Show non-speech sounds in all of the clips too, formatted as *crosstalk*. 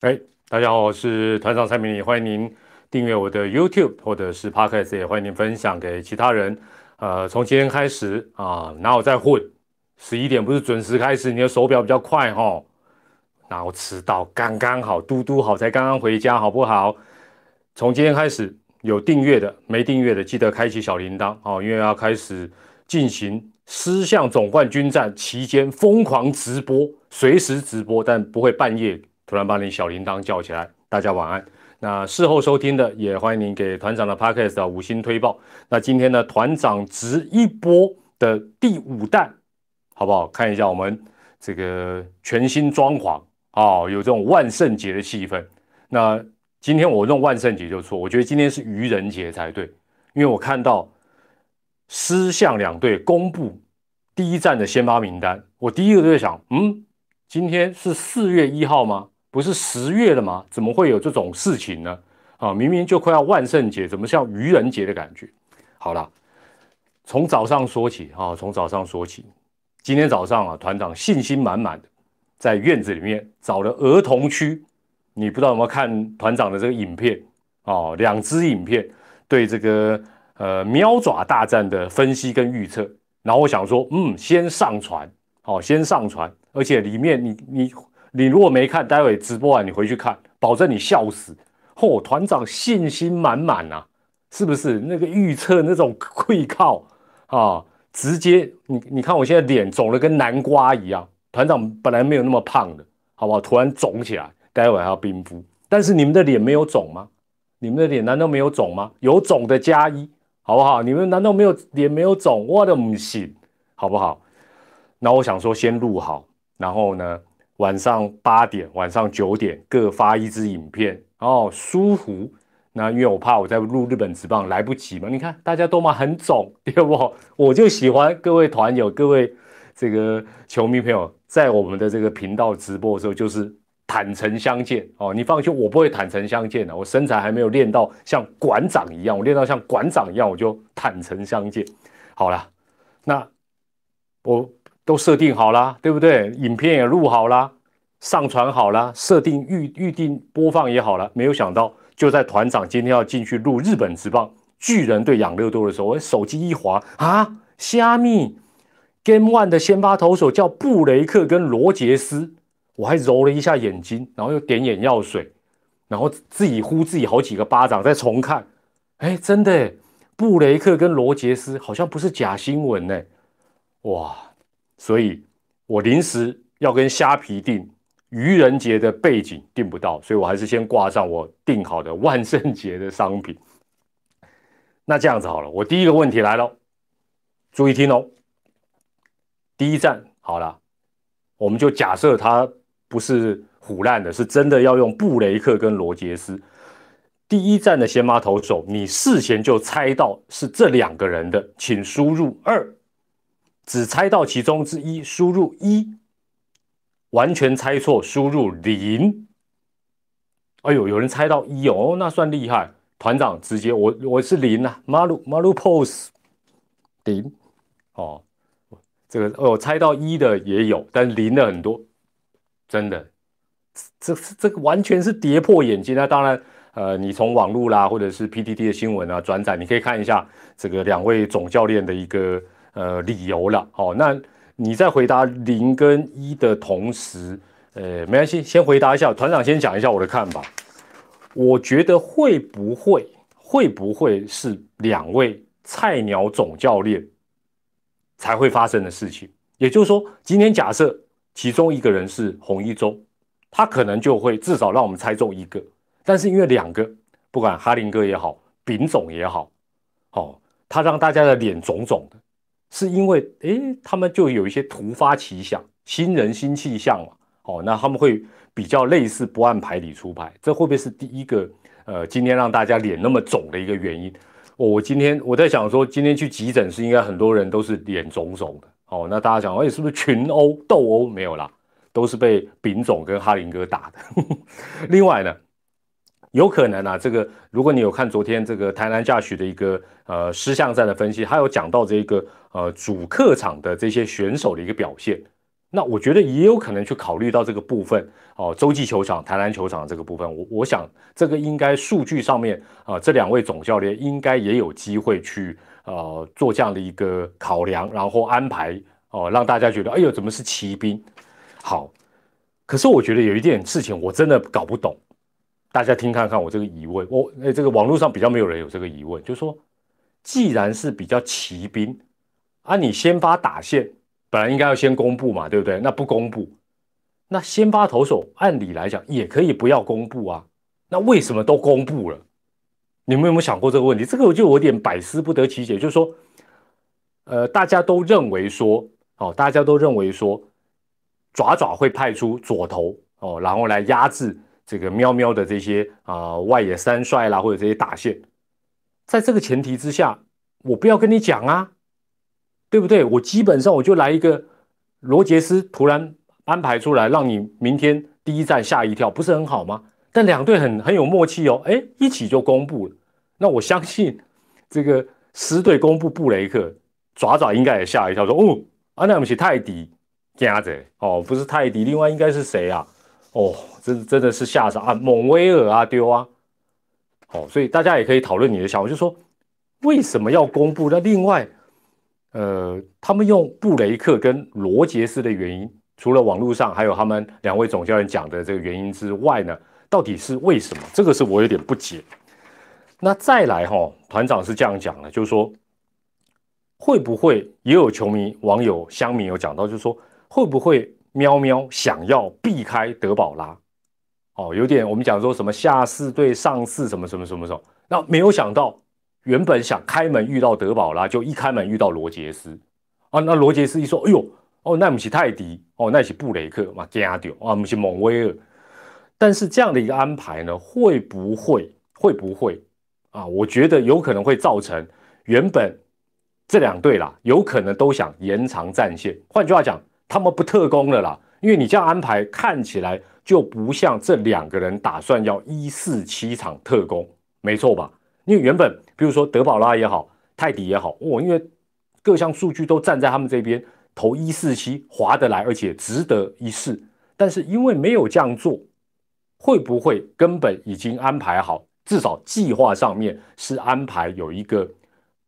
哎，大家好，我是团长蔡明礼，欢迎您订阅我的 YouTube 或者是 Podcast，也欢迎您分享给其他人。呃，从今天开始啊，哪有再混？十一点不是准时开始？你的手表比较快哈，然后迟到？刚刚好，嘟嘟好才刚刚回家，好不好？从今天开始，有订阅的、没订阅的，记得开启小铃铛哦，因为要开始进行狮象总冠军战期间疯狂直播，随时直播，但不会半夜。突然把你小铃铛叫起来，大家晚安。那事后收听的也欢迎您给团长的 podcast 五星推报。那今天呢，团长值一波的第五弹，好不好？看一下我们这个全新装潢啊，有这种万圣节的气氛。那今天我弄万圣节就错，我觉得今天是愚人节才对，因为我看到狮象两队公布第一站的先发名单，我第一个就在想，嗯，今天是四月一号吗？不是十月了吗？怎么会有这种事情呢？啊，明明就快要万圣节，怎么像愚人节的感觉？好了，从早上说起啊，从早上说起。今天早上啊，团长信心满满的在院子里面找了儿童区。你不知道有没有看团长的这个影片哦？两支影片对这个呃喵爪大战的分析跟预测。然后我想说，嗯，先上传，好，先上传，而且里面你你。你如果没看，待会直播完你回去看，保证你笑死！嚯，团长信心满满呐，是不是？那个预测那种会靠啊，直接你你看我现在脸肿的跟南瓜一样，团长本来没有那么胖的，好不好？突然肿起来，待会还要冰敷。但是你们的脸没有肿吗？你们的脸难道没有肿吗？有肿的加一，好不好？你们难道没有脸没有肿？我的母亲，好不好？那我想说先录好，然后呢？晚上八点、晚上九点各发一支影片哦，舒服。那因为我怕我在录日本直棒来不及嘛，你看大家都嘛很肿，*laughs* 对不？我就喜欢各位团友、各位这个球迷朋友在我们的这个频道直播的时候，就是坦诚相见哦。你放心，我不会坦诚相见的。我身材还没有练到像馆长一样，我练到像馆长一样，我就坦诚相见。好了，那我。都设定好了，对不对？影片也录好了，上传好了，设定预预定播放也好了。没有想到，就在团长今天要进去录日本职棒巨人对养乐多的时候，我手机一滑啊，虾米 Game One 的先发投手叫布雷克跟罗杰斯，我还揉了一下眼睛，然后又点眼药水，然后自己呼自己好几个巴掌，再重看，哎，真的，布雷克跟罗杰斯好像不是假新闻呢，哇！所以，我临时要跟虾皮订愚人节的背景订不到，所以我还是先挂上我订好的万圣节的商品。那这样子好了，我第一个问题来了，注意听哦。第一站好了，我们就假设他不是虎烂的，是真的要用布雷克跟罗杰斯。第一站的先发投手，你事前就猜到是这两个人的，请输入二。只猜到其中之一，输入一，完全猜错，输入零。哎呦，有人猜到一哦，那算厉害。团长直接我我是零啊，马路马路 pose 零哦，这个哦猜到一的也有，但零的很多，真的，这这这个完全是跌破眼镜。那当然，呃，你从网络啦，或者是 PTT 的新闻啊转载，你可以看一下这个两位总教练的一个。呃，理由了，好，那你在回答零跟一的同时，呃，没关系，先回答一下，团长先讲一下我的看法。我觉得会不会会不会是两位菜鸟总教练才会发生的事情？也就是说，今天假设其中一个人是洪一中，他可能就会至少让我们猜中一个，但是因为两个，不管哈林哥也好，丙总也好，哦，他让大家的脸肿肿的。是因为诶，他们就有一些突发奇想，新人新气象嘛，哦，那他们会比较类似不按牌理出牌，这会不会是第一个呃，今天让大家脸那么肿的一个原因？我今天我在想说，今天去急诊室应该很多人都是脸肿肿的，哦，那大家想，哎，是不是群殴斗殴没有啦？都是被丙总跟哈林哥打的。*laughs* 另外呢？有可能啊，这个如果你有看昨天这个台南驾许的一个呃狮象战的分析，他有讲到这个呃主客场的这些选手的一个表现，那我觉得也有可能去考虑到这个部分哦，洲际球场、台南球场这个部分，我我想这个应该数据上面啊，这两位总教练应该也有机会去呃做这样的一个考量，然后安排哦，让大家觉得哎呦，怎么是骑兵？好，可是我觉得有一件事情我真的搞不懂，大家听看看我这个疑问，我哎这个网络上比较没有人有这个疑问，就是说，既然是比较骑兵啊，你先发打线。本来应该要先公布嘛，对不对？那不公布，那先发投手按理来讲也可以不要公布啊。那为什么都公布了？你们有没有想过这个问题？这个就有点百思不得其解。就是说，呃，大家都认为说，哦，大家都认为说，爪爪会派出左投哦，然后来压制这个喵喵的这些啊外野三帅啦，或者这些打线。在这个前提之下，我不要跟你讲啊。对不对？我基本上我就来一个罗杰斯，突然安排出来，让你明天第一站吓一跳，不是很好吗？但两队很很有默契哦，哎，一起就公布了。那我相信 *laughs* 这个十队公布布雷克，爪爪应该也吓一跳，说哦，啊，那不是泰迪加着哦，不是泰迪，另外应该是谁啊？哦，真真的是吓傻啊，蒙威尔啊丢啊，哦，所以大家也可以讨论你的想法，就说为什么要公布？那另外。呃，他们用布雷克跟罗杰斯的原因，除了网络上还有他们两位总教练讲的这个原因之外呢，到底是为什么？这个是我有点不解。那再来哈，团长是这样讲的，就是说会不会也有球迷、网友、乡民有讲到，就是说会不会喵喵想要避开德保拉？哦，有点我们讲说什么下四对上四什么什么什么什么，那没有想到。原本想开门遇到德保拉，就一开门遇到罗杰斯啊！那罗杰斯一说：“哎呦，哦，那不是泰迪，哦，那是布雷克嘛，加掉啊，不是蒙威尔。”但是这样的一个安排呢，会不会会不会啊？我觉得有可能会造成原本这两队啦，有可能都想延长战线。换句话讲，他们不特工了啦，因为你这样安排看起来就不像这两个人打算要一四七场特工，没错吧？因为原本，比如说德保拉也好，泰迪也好，哦，因为各项数据都站在他们这边，投一四七划得来，而且值得一试。但是因为没有这样做，会不会根本已经安排好？至少计划上面是安排有一个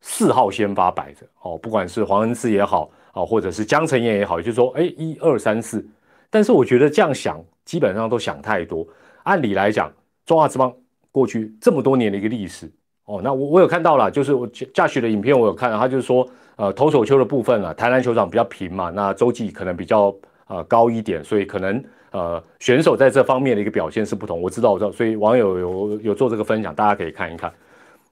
四号先发摆着哦，不管是黄恩赐也好啊，或者是江承彦也好，就是说，哎，一二三四。但是我觉得这样想，基本上都想太多。按理来讲，中华之邦过去这么多年的一个历史。哦，那我我有看到了，就是我驾驶的影片我有看，他就是说，呃，投手球的部分啊，台南球场比较平嘛，那洲际可能比较呃高一点，所以可能呃选手在这方面的一个表现是不同。我知道，我知道，所以网友有有做这个分享，大家可以看一看。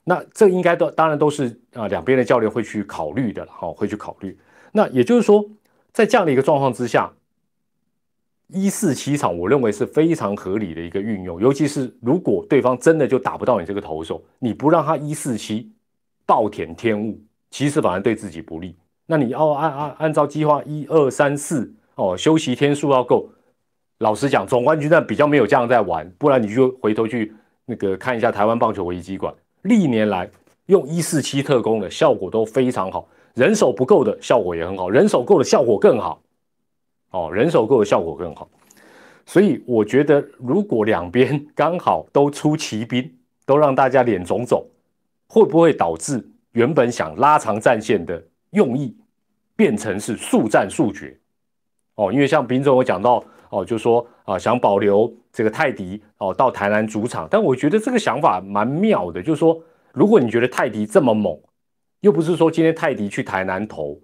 那这应该都当然都是啊两边的教练会去考虑的，好，会去考虑。那也就是说，在这样的一个状况之下。一四七场，我认为是非常合理的一个运用，尤其是如果对方真的就打不到你这个投手，你不让他一四七暴殄天物，其实反而对自己不利。那你要按按按照计划一二三四哦，休息天数要够。老实讲，总冠军战比较没有这样在玩，不然你就回头去那个看一下台湾棒球危机馆，历年来用一四七特工的效果都非常好，人手不够的效果也很好，人手够的效果更好。哦，人手够的效果更好，所以我觉得，如果两边刚好都出骑兵，都让大家脸肿肿，会不会导致原本想拉长战线的用意变成是速战速决？哦，因为像斌总我讲到，哦，就说啊，想保留这个泰迪哦到台南主场，但我觉得这个想法蛮妙的，就是说，如果你觉得泰迪这么猛，又不是说今天泰迪去台南投。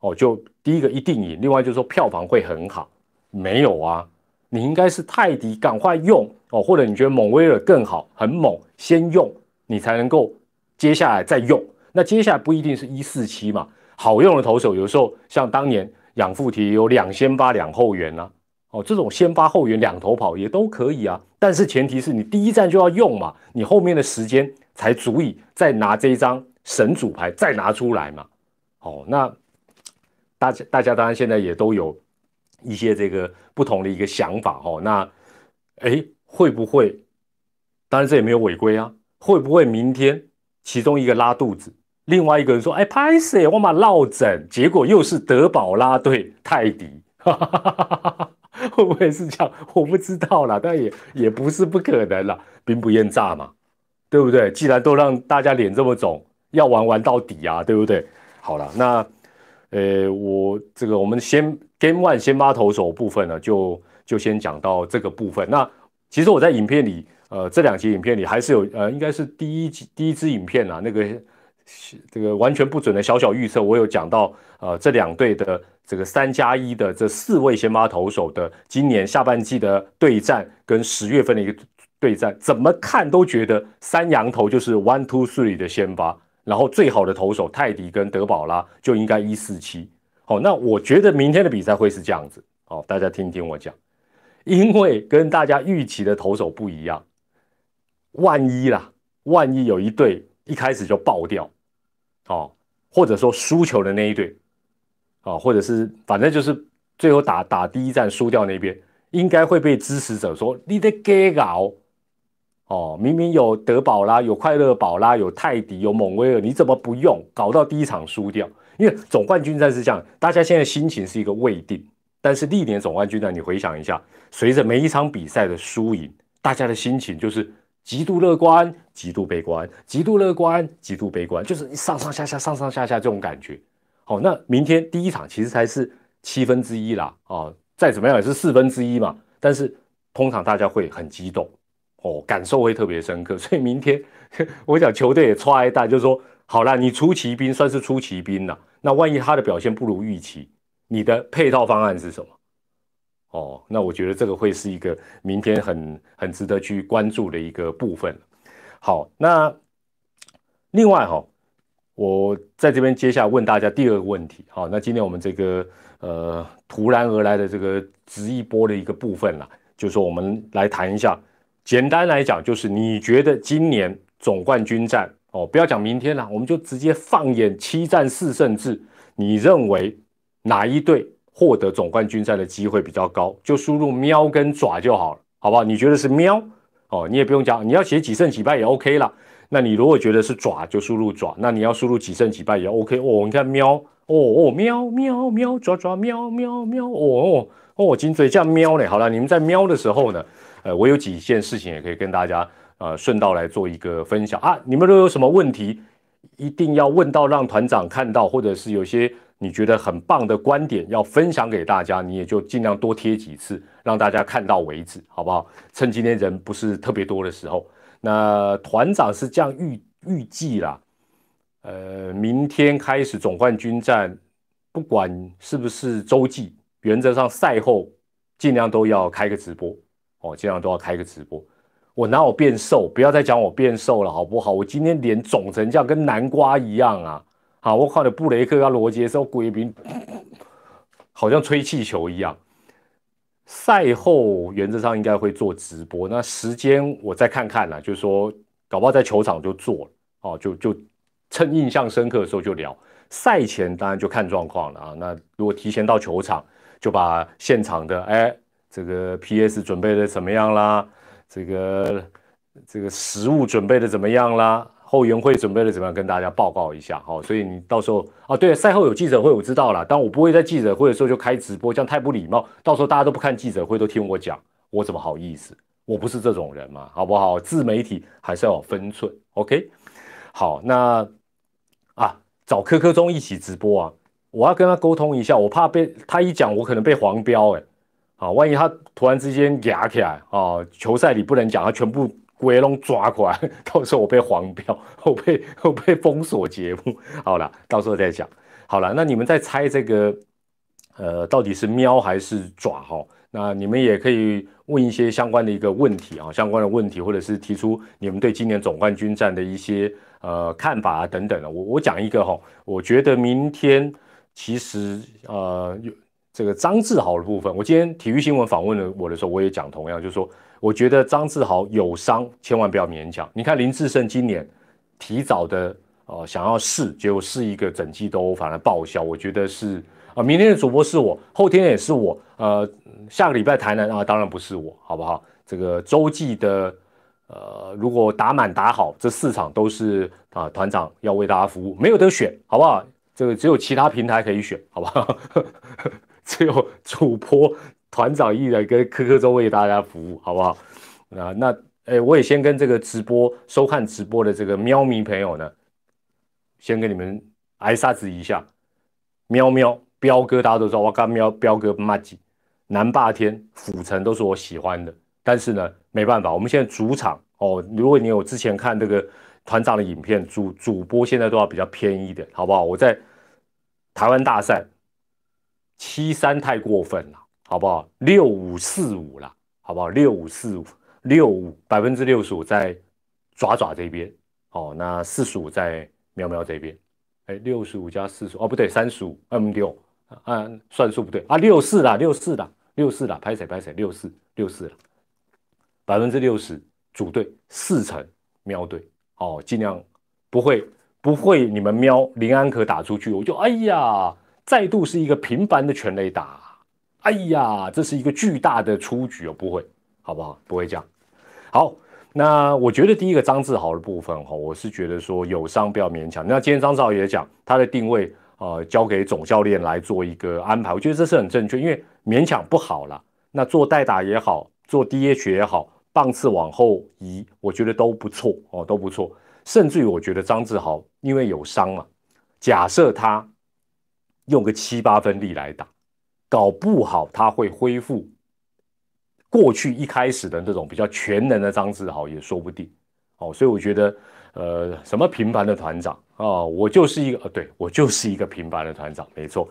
哦，就第一个一定赢，另外就是说票房会很好，没有啊？你应该是泰迪赶快用哦，或者你觉得蒙威尔更好，很猛，先用你才能够接下来再用。那接下来不一定是一四七嘛？好用的投手有时候像当年养父提有两先发两后援啊，哦，这种先发后援两头跑也都可以啊。但是前提是你第一站就要用嘛，你后面的时间才足以再拿这一张神主牌再拿出来嘛。哦，那。大家大家当然现在也都有一些这个不同的一个想法哦。那哎，会不会？当然这也没有违规啊。会不会明天其中一个拉肚子，另外一个人说：“哎，拍谁？我马落枕。”结果又是德保拉对泰迪，会不会是这样？我不知道啦，但也也不是不可能啦，兵不厌诈嘛，对不对？既然都让大家脸这么肿，要玩玩到底啊，对不对？好了，那呃，我这个我们先 Game One 先发投手部分呢，就就先讲到这个部分。那其实我在影片里，呃，这两集影片里还是有，呃，应该是第一集第一支影片啊，那个这个完全不准的小小预测，我有讲到，呃，这两队的这个三加一的这四位先发投手的今年下半季的对战跟十月份的一个对战，怎么看都觉得三羊头就是 One Two Three 的先发。然后最好的投手泰迪跟德保拉就应该一四七，好，那我觉得明天的比赛会是这样子，好，大家听听我讲，因为跟大家预期的投手不一样，万一啦，万一有一队一开始就爆掉，哦，或者说输球的那一队，哦，或者是反正就是最后打打第一战输掉那边，应该会被支持者说你的 gay 搞。哦，明明有德保啦，有快乐宝啦，有泰迪，有蒙威尔，你怎么不用？搞到第一场输掉？因为总冠军战是这样，大家现在心情是一个未定。但是历年总冠军战，你回想一下，随着每一场比赛的输赢，大家的心情就是极度乐观、极度悲观、极度乐观、极度悲观，就是上上下下、上上下下这种感觉。好，那明天第一场其实才是七分之一啦，哦，再怎么样也是四分之一嘛。但是通常大家会很激动。哦，感受会特别深刻，所以明天我讲球队也踹一带，就是说，好了，你出奇兵算是出奇兵了，那万一他的表现不如预期，你的配套方案是什么？哦，那我觉得这个会是一个明天很很值得去关注的一个部分。好，那另外哈，我在这边接下来问大家第二个问题。好，那今天我们这个呃突然而来的这个直一波的一个部分啦，就是说我们来谈一下。简单来讲，就是你觉得今年总冠军战哦，不要讲明天了，我们就直接放眼七战四胜制，你认为哪一队获得总冠军战的机会比较高？就输入喵跟爪就好了，好不好？你觉得是喵哦，你也不用讲，你要写几胜几败也 OK 了。那你如果觉得是爪，就输入爪。那你要输入几胜几败也 OK 哦。你看喵哦哦喵喵喵爪爪喵喵喵哦哦哦金嘴这样喵呢。好了，你们在喵的时候呢？呃，我有几件事情也可以跟大家呃顺道来做一个分享啊。你们都有什么问题，一定要问到让团长看到，或者是有些你觉得很棒的观点要分享给大家，你也就尽量多贴几次，让大家看到为止，好不好？趁今天人不是特别多的时候，那团长是这样预预计啦，呃，明天开始总冠军战，不管是不是洲际，原则上赛后尽量都要开个直播。哦，经常都要开个直播。我哪有变瘦？不要再讲我变瘦了，好不好？我今天脸肿成这样，跟南瓜一样啊！好，我靠的布雷克跟罗杰时贵宾好像吹气球一样。赛后原则上应该会做直播，那时间我再看看啦，就是说搞不好在球场就做了哦，就就趁印象深刻的时候就聊。赛前当然就看状况了啊。那如果提前到球场，就把现场的哎。这个 P.S. 准备的怎么样啦？这个这个食物准备的怎么样啦？后援会准备的怎么样？跟大家报告一下，好，所以你到时候啊，对，赛后有记者会，我知道了，但我不会在记者会的时候就开直播，这样太不礼貌。到时候大家都不看记者会，都听我讲，我怎么好意思？我不是这种人嘛，好不好？自媒体还是要有分寸，OK？好，那啊，找科科中一起直播啊，我要跟他沟通一下，我怕被他一讲，我可能被黄标，哎。啊，万一他突然之间压起来啊，球赛里不能讲，他全部鬼龙抓过来，*laughs* 到时候我被黄标，我被我被封锁节目。好了，到时候再讲。好了，那你们在猜这个，呃，到底是喵还是爪哈？那你们也可以问一些相关的一个问题啊，相关的问题，或者是提出你们对今年总冠军战的一些呃看法啊等等的。我我讲一个哈，我觉得明天其实呃有。这个张志豪的部分，我今天体育新闻访问了我的时候，我也讲同样，就是说，我觉得张志豪有伤，千万不要勉强。你看林志胜今年提早的呃想要试，结果试一个整季都反而报销，我觉得是啊，明天的主播是我，后天也是我，呃，下个礼拜台南啊，当然不是我，好不好？这个洲际的呃，如果打满打好，这四场都是啊团长要为大家服务，没有得选，好不好？这个只有其他平台可以选，好不好？*laughs* 只有主播团长一人跟科科周为大家服务，好不好？啊，那哎，我也先跟这个直播收看直播的这个喵迷朋友呢，先跟你们挨沙子一下。喵喵，彪哥大家都知道，我刚喵彪哥骂几南霸天、府城都是我喜欢的，但是呢，没办法，我们现在主场哦，如果你有之前看这个团长的影片，主主播现在都要比较偏一点，好不好？我在台湾大赛七三太过分了，好不好？六五四五了，好不好？六五四五六五百分之六十五在爪爪这边，哦，那四十五在喵喵这边。哎，六十五加四十哦，不对，三十五，M 六，啊，算数不对啊，六四啦，六四啦，六四啦，拍谁拍谁，六四六四了，百分之六十主队四成喵队，哦，尽量不会不会你们喵林安可打出去，我就哎呀，再度是一个平凡的全垒打，哎呀，这是一个巨大的出局哦，不会，好不好？不会这样，好。那我觉得第一个张志豪的部分哈，我是觉得说有伤不要勉强。那今天张志豪也讲他的定位，呃，交给总教练来做一个安排，我觉得这是很正确，因为勉强不好了。那做代打也好，做 DH 也好，棒次往后移，我觉得都不错哦，都不错。甚至于我觉得张志豪因为有伤嘛，假设他用个七八分力来打，搞不好他会恢复。过去一开始的那种比较全能的张志豪也说不定，哦，所以我觉得，呃，什么平凡的团长啊，我就是一个，呃，对我就是一个平凡的团长，没错。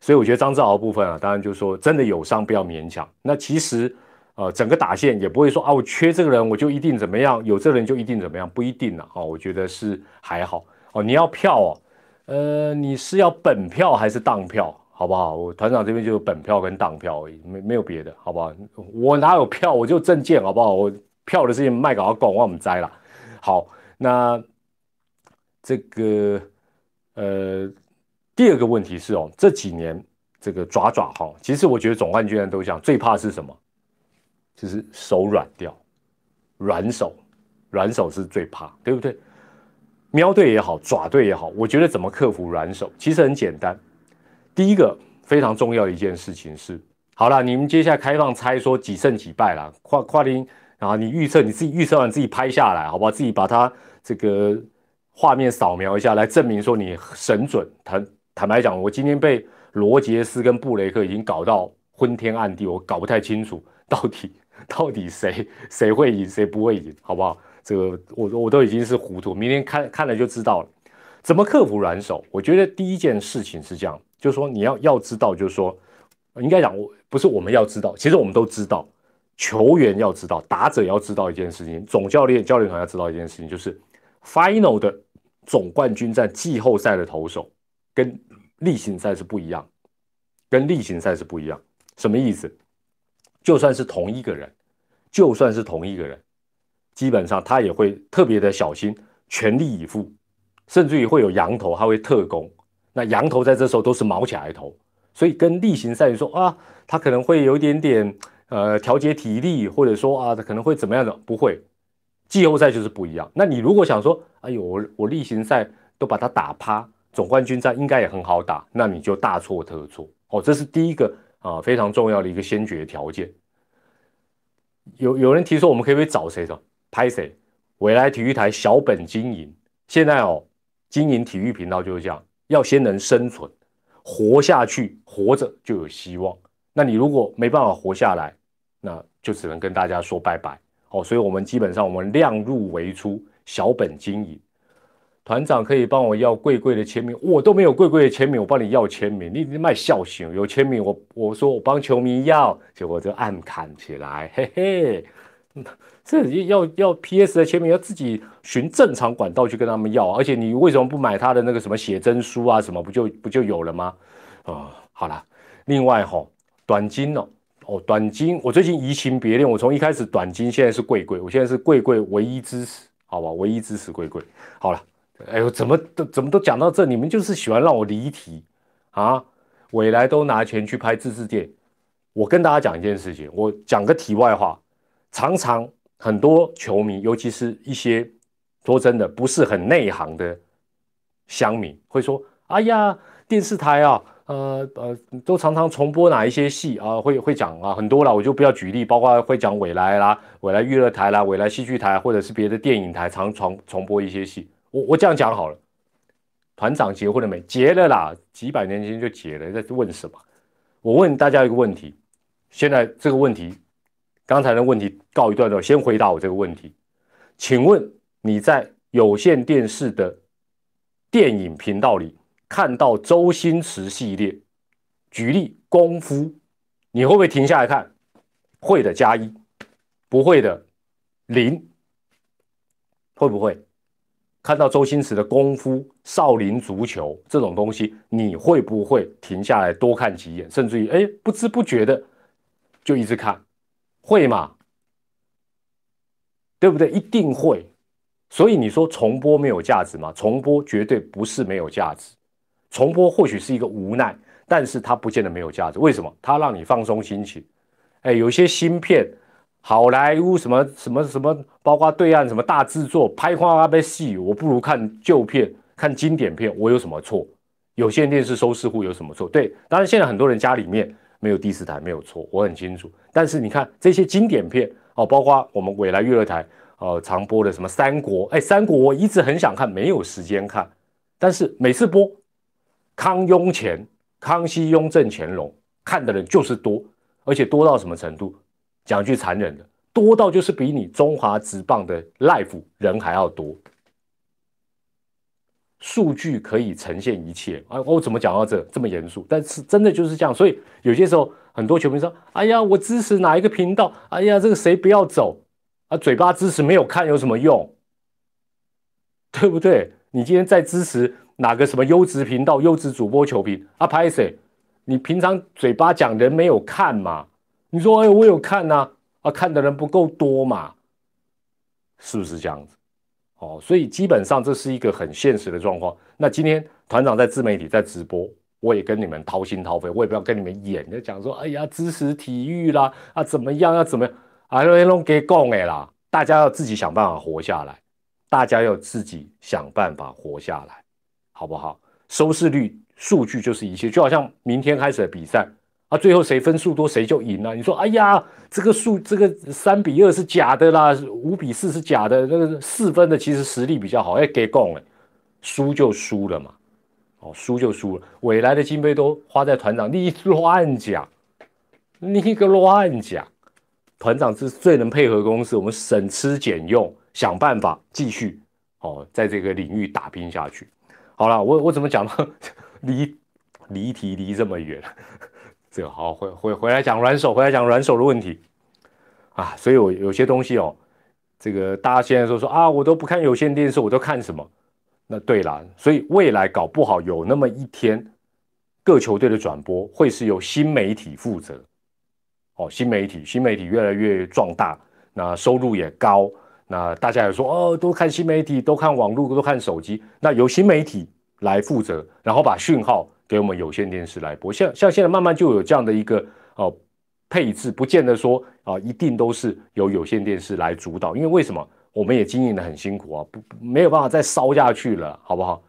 所以我觉得张志豪部分啊，当然就是说真的有伤不要勉强。那其实，呃，整个打线也不会说啊，我缺这个人我就一定怎么样，有这个人就一定怎么样，不一定了哦。我觉得是还好哦。你要票哦，呃，你是要本票还是当票？好不好？我团长这边就有本票跟当票而已，没没有别的，好不好？我哪有票？我就证件，好不好？我票的事情卖给阿公，我们摘了。好，那这个呃，第二个问题是哦，这几年这个爪爪哈，其实我觉得总冠军都讲最怕是什么？就是手软掉，软手，软手是最怕，对不对？喵队也好，爪队也好，我觉得怎么克服软手，其实很简单。第一个非常重要的一件事情是，好了，你们接下来开放猜说几胜几败了，跨跨林，然后你预测你自己预测完自己拍下来，好不好？自己把它这个画面扫描一下，来证明说你神准。坦坦白讲，我今天被罗杰斯跟布雷克已经搞到昏天暗地，我搞不太清楚到底到底谁谁会赢，谁不会赢，好不好？这个我我都已经是糊涂，明天看看了就知道了。怎么克服软手？我觉得第一件事情是这样。就是说，你要要知道，就是说，应该讲，我不是我们要知道，其实我们都知道，球员要知道，打者要知道一件事情，总教练、教练团要知道一件事情，就是 final 的总冠军战季后赛的投手跟例行赛是不一样，跟例行赛是不一样。什么意思？就算是同一个人，就算是同一个人，基本上他也会特别的小心，全力以赴，甚至于会有羊头，他会特攻。那羊头在这时候都是毛起来头，所以跟例行赛说啊，他可能会有一点点呃调节体力，或者说啊，他可能会怎么样的？不会，季后赛就是不一样。那你如果想说，哎呦，我我例行赛都把他打趴，总冠军战应该也很好打，那你就大错特错哦。这是第一个啊，非常重要的一个先决条件。有有人提出我们可以不可以找谁的？拍谁？未来体育台小本经营，现在哦，经营体育频道就是这样。要先能生存，活下去，活着就有希望。那你如果没办法活下来，那就只能跟大家说拜拜哦。所以，我们基本上我们量入为出，小本经营。团长可以帮我要贵贵的签名，我都没有贵贵的签名，我帮你要签名。你你卖笑型有签名，我我说我帮球迷要，结果就暗砍起来，嘿嘿。这要要 P.S 的签名，要自己循正常管道去跟他们要，而且你为什么不买他的那个什么写真书啊？什么不就不就有了吗？哦，好了，另外哈，短金哦，哦，短金，我最近移情别恋，我从一开始短金，现在是贵贵，我现在是贵贵唯一支持，好吧，唯一支持贵贵。好了，哎呦，怎么都怎么都讲到这，你们就是喜欢让我离题啊？未来都拿钱去拍自制店，我跟大家讲一件事情，我讲个题外话，常常。很多球迷，尤其是一些说真的不是很内行的乡民，会说：“哎呀，电视台啊，呃呃，都常常重播哪一些戏啊？会会讲啊，很多了，我就不要举例，包括会讲未来啦、未来娱乐台啦、未来戏剧台，或者是别的电影台常重重播一些戏。我我这样讲好了，团长结婚了没？结了啦，几百年前就结了，在问什么？我问大家一个问题，现在这个问题，刚才的问题告一段落，先回答我这个问题，请问你在有线电视的电影频道里？看到周星驰系列，举例功夫，你会不会停下来看？会的加一，不会的零。会不会看到周星驰的功夫、少林足球这种东西？你会不会停下来多看几眼，甚至于哎不知不觉的就一直看？会吗？对不对？一定会。所以你说重播没有价值吗？重播绝对不是没有价值。重播或许是一个无奈，但是它不见得没有价值。为什么？它让你放松心情。哎，有些新片，好莱坞什么什么什么，包括对岸什么大制作拍花花被戏，我不如看旧片，看经典片，我有什么错？有线电视收视户有什么错？对，当然现在很多人家里面没有第四台，没有错，我很清楚。但是你看这些经典片哦，包括我们未来娱乐台呃常播的什么三国，哎，三国我一直很想看，没有时间看，但是每次播。康雍乾、康熙、雍正、乾隆，看的人就是多，而且多到什么程度？讲句残忍的，多到就是比你中华职棒的 life 人还要多。数据可以呈现一切啊！我怎么讲到这这么严肃？但是真的就是这样，所以有些时候很多球迷说：“哎呀，我支持哪一个频道？哎呀，这个谁不要走啊？嘴巴支持没有看有什么用？对不对？你今天再支持。”哪个什么优质频道、优质主播、球评啊？拍谁？你平常嘴巴讲人没有看嘛？你说哎，我有看呐，啊，看的人不够多嘛？是不是这样子？哦，所以基本上这是一个很现实的状况。那今天团长在自媒体在直播，我也跟你们掏心掏肺，我也不要跟你们演，就讲说，哎呀，支持体育啦，啊，怎么样，要怎么样，啊，那拢给讲的啦。大家要自己想办法活下来，大家要自己想办法活下来。好不好？收视率数据就是一切，就好像明天开始的比赛啊，最后谁分数多谁就赢了。你说，哎呀，这个数这个三比二是假的啦，五比四是假的，那个四分的其实实力比较好，哎，给供了，输就输了嘛，哦，输就输了。未来的经费都花在团长，你乱讲，你个乱讲，团长是最能配合公司，我们省吃俭用，想办法继续哦，在这个领域打拼下去。好了，我我怎么讲到 *laughs* 离离题离这么远？这个好回回回来讲软手，回来讲软手的问题啊。所以，我有些东西哦，这个大家现在说说啊，我都不看有线电视，我都看什么？那对了，所以未来搞不好有那么一天，各球队的转播会是由新媒体负责。哦，新媒体，新媒体越来越壮大，那收入也高。那大家也说哦，都看新媒体，都看网络，都看手机。那由新媒体来负责，然后把讯号给我们有线电视来播。像像现在慢慢就有这样的一个哦配置，不见得说啊一定都是由有线电视来主导。因为为什么？我们也经营的很辛苦啊，不没有办法再烧下去了，好不好？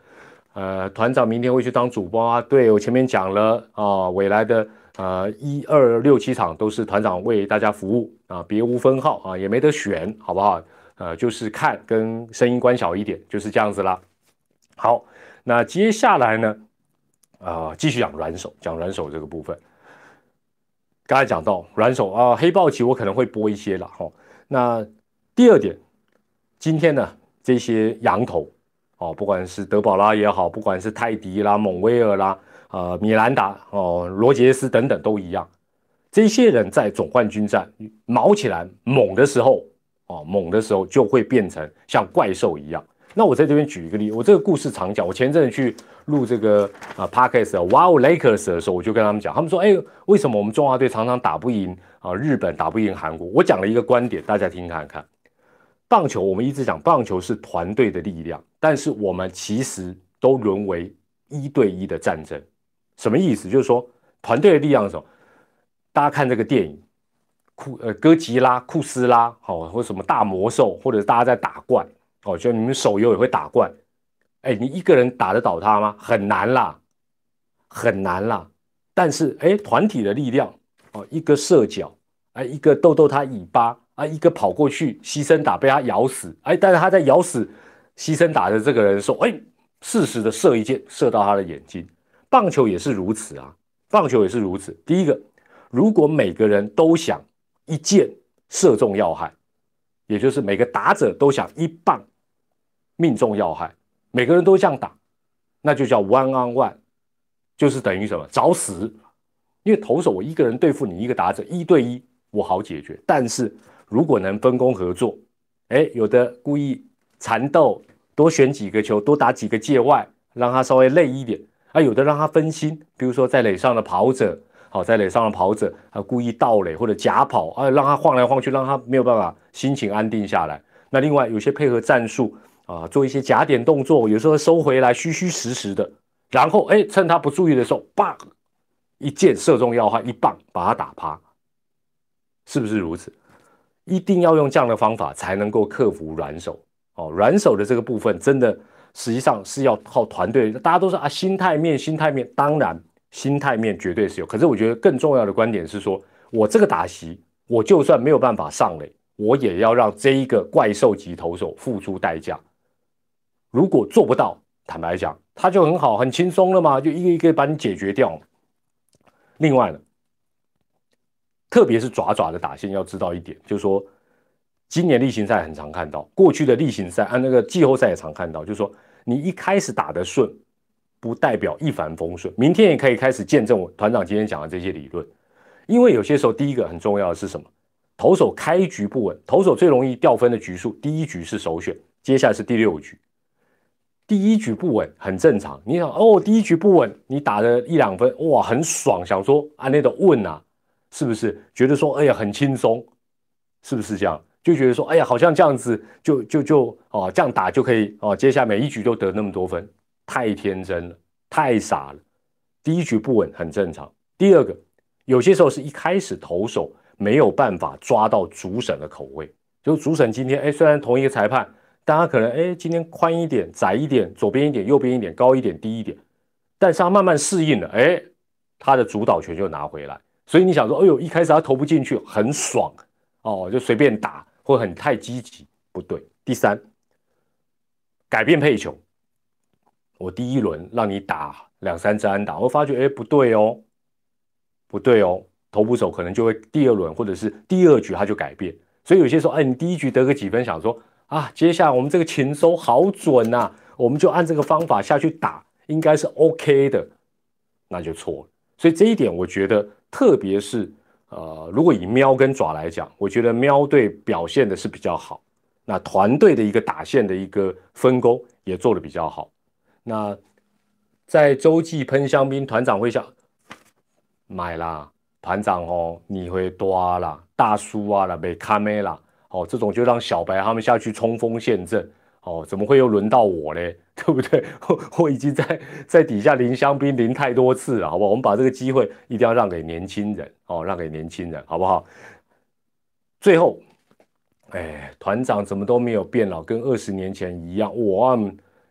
呃，团长明天会去当主播啊。对我前面讲了啊，未来的呃一二六七场都是团长为大家服务啊，别无分号啊，也没得选，好不好？呃，就是看跟声音关小一点，就是这样子啦。好，那接下来呢，啊，继续讲软手，讲软手这个部分。刚才讲到软手啊，黑豹旗我可能会播一些了哈。那第二点，今天呢，这些羊头哦，不管是德保拉也好，不管是泰迪啦、蒙威尔啦、呃米兰达哦、罗杰斯等等都一样，这些人在总冠军战毛起来猛的时候。哦，猛的时候就会变成像怪兽一样。那我在这边举一个例，我这个故事常讲。我前阵子去录这个啊 Parkes Wow Lakers 的时候，我就跟他们讲，他们说：“哎，为什么我们中华队常常打不赢啊？日本打不赢韩国？”我讲了一个观点，大家听看看。棒球我们一直讲，棒球是团队的力量，但是我们其实都沦为一对一的战争。什么意思？就是说团队的力量的时候，大家看这个电影。库呃哥吉拉、库斯拉，哦，或什么大魔兽，或者大家在打怪，哦，就你们手游也会打怪，哎，你一个人打得倒他吗？很难啦，很难啦。但是哎，团体的力量哦，一个射脚，哎，一个逗逗他尾巴，啊，一个跑过去牺牲打被他咬死，哎，但是他在咬死牺牲打的这个人时候，哎，适时的射一箭射到他的眼睛。棒球也是如此啊，棒球也是如此。第一个，如果每个人都想一箭射中要害，也就是每个打者都想一棒命中要害，每个人都这样打，那就叫 one on one，就是等于什么找死。因为投手我一个人对付你一个打者一对一我好解决，但是如果能分工合作，哎，有的故意缠斗，多选几个球，多打几个界外，让他稍微累一点。啊，有的让他分心，比如说在垒上的跑者，好，在垒上的跑者，啊，故意倒垒或者假跑，啊，让他晃来晃去，让他没有办法心情安定下来。那另外有些配合战术啊，做一些假点动作，有时候收回来虚虚实实的，然后哎，趁他不注意的时候，棒，一箭射中要害，一棒把他打趴，是不是如此？一定要用这样的方法才能够克服软手哦，软手的这个部分真的。实际上是要靠团队，大家都说啊，心态面，心态面，当然心态面绝对是有。可是我觉得更重要的观点是说，我这个打席，我就算没有办法上垒，我也要让这一个怪兽级投手付出代价。如果做不到，坦白讲，他就很好，很轻松了嘛，就一个一个把你解决掉。另外呢，特别是爪爪的打线，要知道一点，就是说，今年例行赛很常看到，过去的例行赛啊，那个季后赛也常看到，就是说。你一开始打得顺，不代表一帆风顺。明天也可以开始见证我团长今天讲的这些理论。因为有些时候，第一个很重要的是什么？投手开局不稳，投手最容易掉分的局数，第一局是首选，接下来是第六局。第一局不稳很正常。你想哦，第一局不稳，你打了一两分，哇，很爽，想说啊，那种问啊，是不是觉得说，哎呀，很轻松，是不是这样？就觉得说，哎呀，好像这样子就就就哦，这样打就可以哦，接下来每一局都得那么多分，太天真了，太傻了。第一局不稳很正常。第二个，有些时候是一开始投手没有办法抓到主审的口味，就主审今天哎，虽然同一个裁判，大家可能哎今天宽一点、窄一点、左边一点、右边一点、高一点、低一点，但是他慢慢适应了，哎，他的主导权就拿回来。所以你想说，哎呦，一开始他投不进去，很爽哦，就随便打。或很太积极，不对。第三，改变配球。我第一轮让你打两三支安打，我发觉哎不对哦，不对哦，投不手可能就会第二轮或者是第二局他就改变。所以有些时候，哎，你第一局得个几分，想说啊，接下来我们这个勤收好准呐，我们就按这个方法下去打，应该是 OK 的，那就错了。所以这一点，我觉得特别是。呃，如果以喵跟爪来讲，我觉得喵队表现的是比较好，那团队的一个打线的一个分工也做的比较好。那在洲际喷香槟团长会想买啦，团长哦，你会多啦，大叔啊啦，被卡梅啦，哦，这种就让小白他们下去冲锋陷阵。哦，怎么会又轮到我嘞？对不对？*laughs* 我我已经在在底下淋香槟淋太多次了，好不好？我们把这个机会一定要让给年轻人哦，让给年轻人，好不好？最后，哎，团长怎么都没有变老，跟二十年前一样。我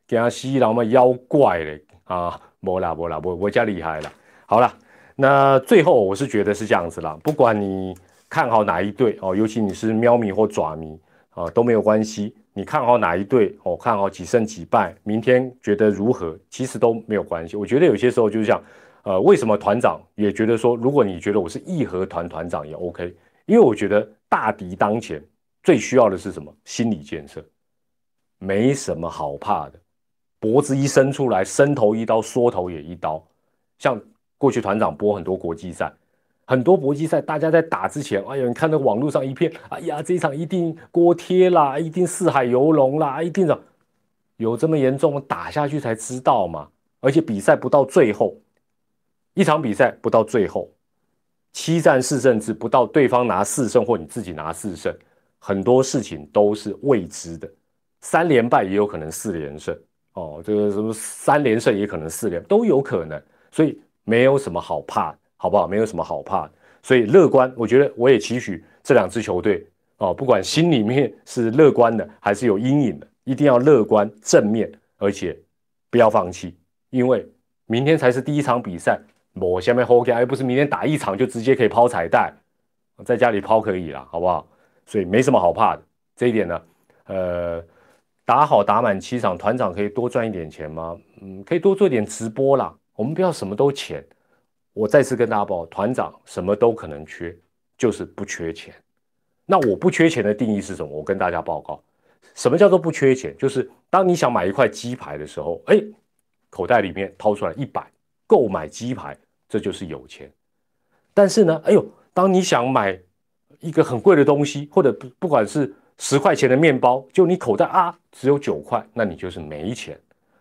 给他吸了嘛妖怪嘞啊！不啦不啦，我我家厉害了。好了，那最后我是觉得是这样子啦，不管你看好哪一队哦，尤其你是喵迷或爪迷啊，都没有关系。你看好哪一队？哦，看好几胜几败？明天觉得如何？其实都没有关系。我觉得有些时候就是像，呃，为什么团长也觉得说，如果你觉得我是义和团团长也 OK，因为我觉得大敌当前，最需要的是什么？心理建设，没什么好怕的，脖子一伸出来，伸头一刀，缩头也一刀。像过去团长播很多国际赛。很多搏击赛，大家在打之前，哎呀，你看那网络上一片，哎呀，这一场一定锅贴啦，一定四海游龙啦，一定的，有这么严重？打下去才知道嘛。而且比赛不到最后，一场比赛不到最后，七战四胜制不到对方拿四胜或你自己拿四胜，很多事情都是未知的。三连败也有可能四连胜哦，这个什么三连胜也可能四连都有可能，所以没有什么好怕。好不好？没有什么好怕的，所以乐观。我觉得我也期许这两支球队哦，不管心里面是乐观的还是有阴影的，一定要乐观正面，而且不要放弃，因为明天才是第一场比赛，我下面 hold 而不是明天打一场就直接可以抛彩带，在家里抛可以了，好不好？所以没什么好怕的。这一点呢，呃，打好打满七场，团长可以多赚一点钱吗？嗯，可以多做点直播啦。我们不要什么都钱。我再次跟大家报，团长什么都可能缺，就是不缺钱。那我不缺钱的定义是什么？我跟大家报告，什么叫做不缺钱？就是当你想买一块鸡排的时候，哎，口袋里面掏出来一百购买鸡排，这就是有钱。但是呢，哎呦，当你想买一个很贵的东西，或者不不管是十块钱的面包，就你口袋啊只有九块，那你就是没钱。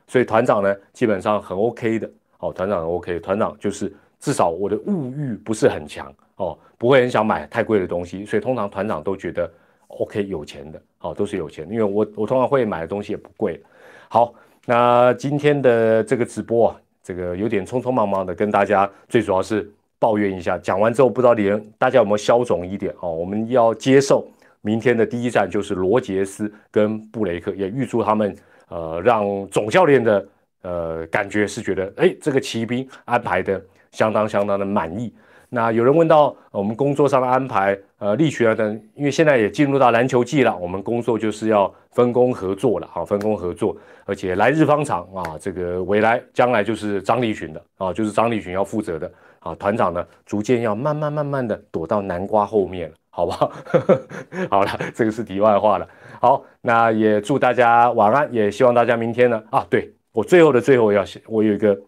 所以团长呢，基本上很 OK 的，哦，团长很 OK，团长就是至少我的物欲不是很强哦，不会很想买太贵的东西，所以通常团长都觉得 OK 有钱的，哦，都是有钱，因为我我通常会买的东西也不贵。好，那今天的这个直播啊，这个有点匆匆忙忙的跟大家，最主要是抱怨一下，讲完之后不知道连大家有没有消肿一点哦，我们要接受。明天的第一站就是罗杰斯跟布雷克，也预祝他们，呃，让总教练的呃感觉是觉得，哎，这个骑兵安排的相当相当的满意。那有人问到我们工作上的安排，呃，力学等，因为现在也进入到篮球季了，我们工作就是要分工合作了，好，分工合作，而且来日方长啊，这个未来将来就是张立群的啊，就是张立群要负责的啊，团长呢，逐渐要慢慢慢慢的躲到南瓜后面。好不好？*laughs* 好了，这个是题外话了。好，那也祝大家晚安，也希望大家明天呢啊，对我最后的最后要，我有一个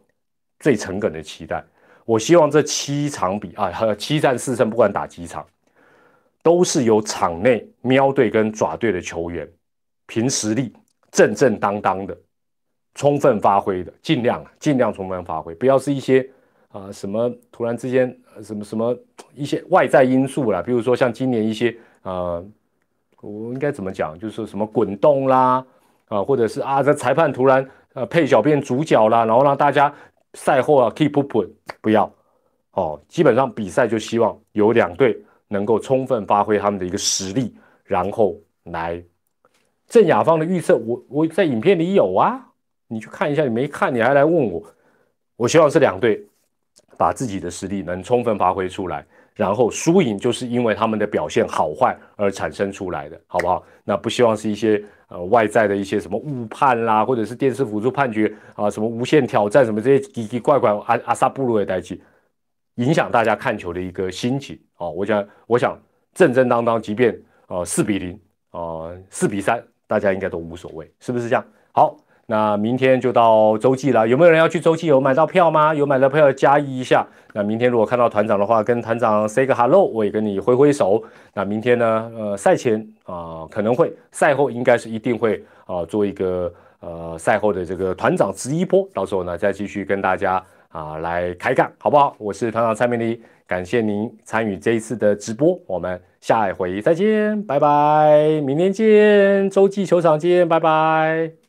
最诚恳的期待，我希望这七场比啊，七战四胜，不管打几场，都是由场内喵队跟爪队的球员凭实力正正当当的充分发挥的，尽量尽量充分发挥，不要是一些。啊，什么突然之间，什么什么一些外在因素啦，比如说像今年一些呃，我应该怎么讲，就是说什么滚动啦，啊，或者是啊，这裁判突然呃配角变主角啦，然后让大家赛后啊 keep up 不要。哦，基本上比赛就希望有两队能够充分发挥他们的一个实力，然后来。郑雅芳的预测，我我在影片里有啊，你去看一下，你没看你还来问我，我希望是两队。把自己的实力能充分发挥出来，然后输赢就是因为他们的表现好坏而产生出来的，好不好？那不希望是一些呃外在的一些什么误判啦，或者是电视辅助判决啊，什么无限挑战什么这些奇奇怪怪阿阿萨布鲁的代际，影响大家看球的一个心情啊。我想，我想正正当当，即便呃四比零啊四比三，大家应该都无所谓，是不是这样？好。那明天就到洲际了，有没有人要去洲际？有买到票吗？有买到票的加一一下。那明天如果看到团长的话，跟团长 say 个 hello，我也跟你挥挥手。那明天呢？呃，赛前啊可能会，赛后应该是一定会啊做一个呃赛后的这个团长直一波，到时候呢再继续跟大家啊来开干，好不好？我是团长蔡明黎，感谢您参与这一次的直播，我们下一回再见，拜拜，明天见，洲际球场见，拜拜。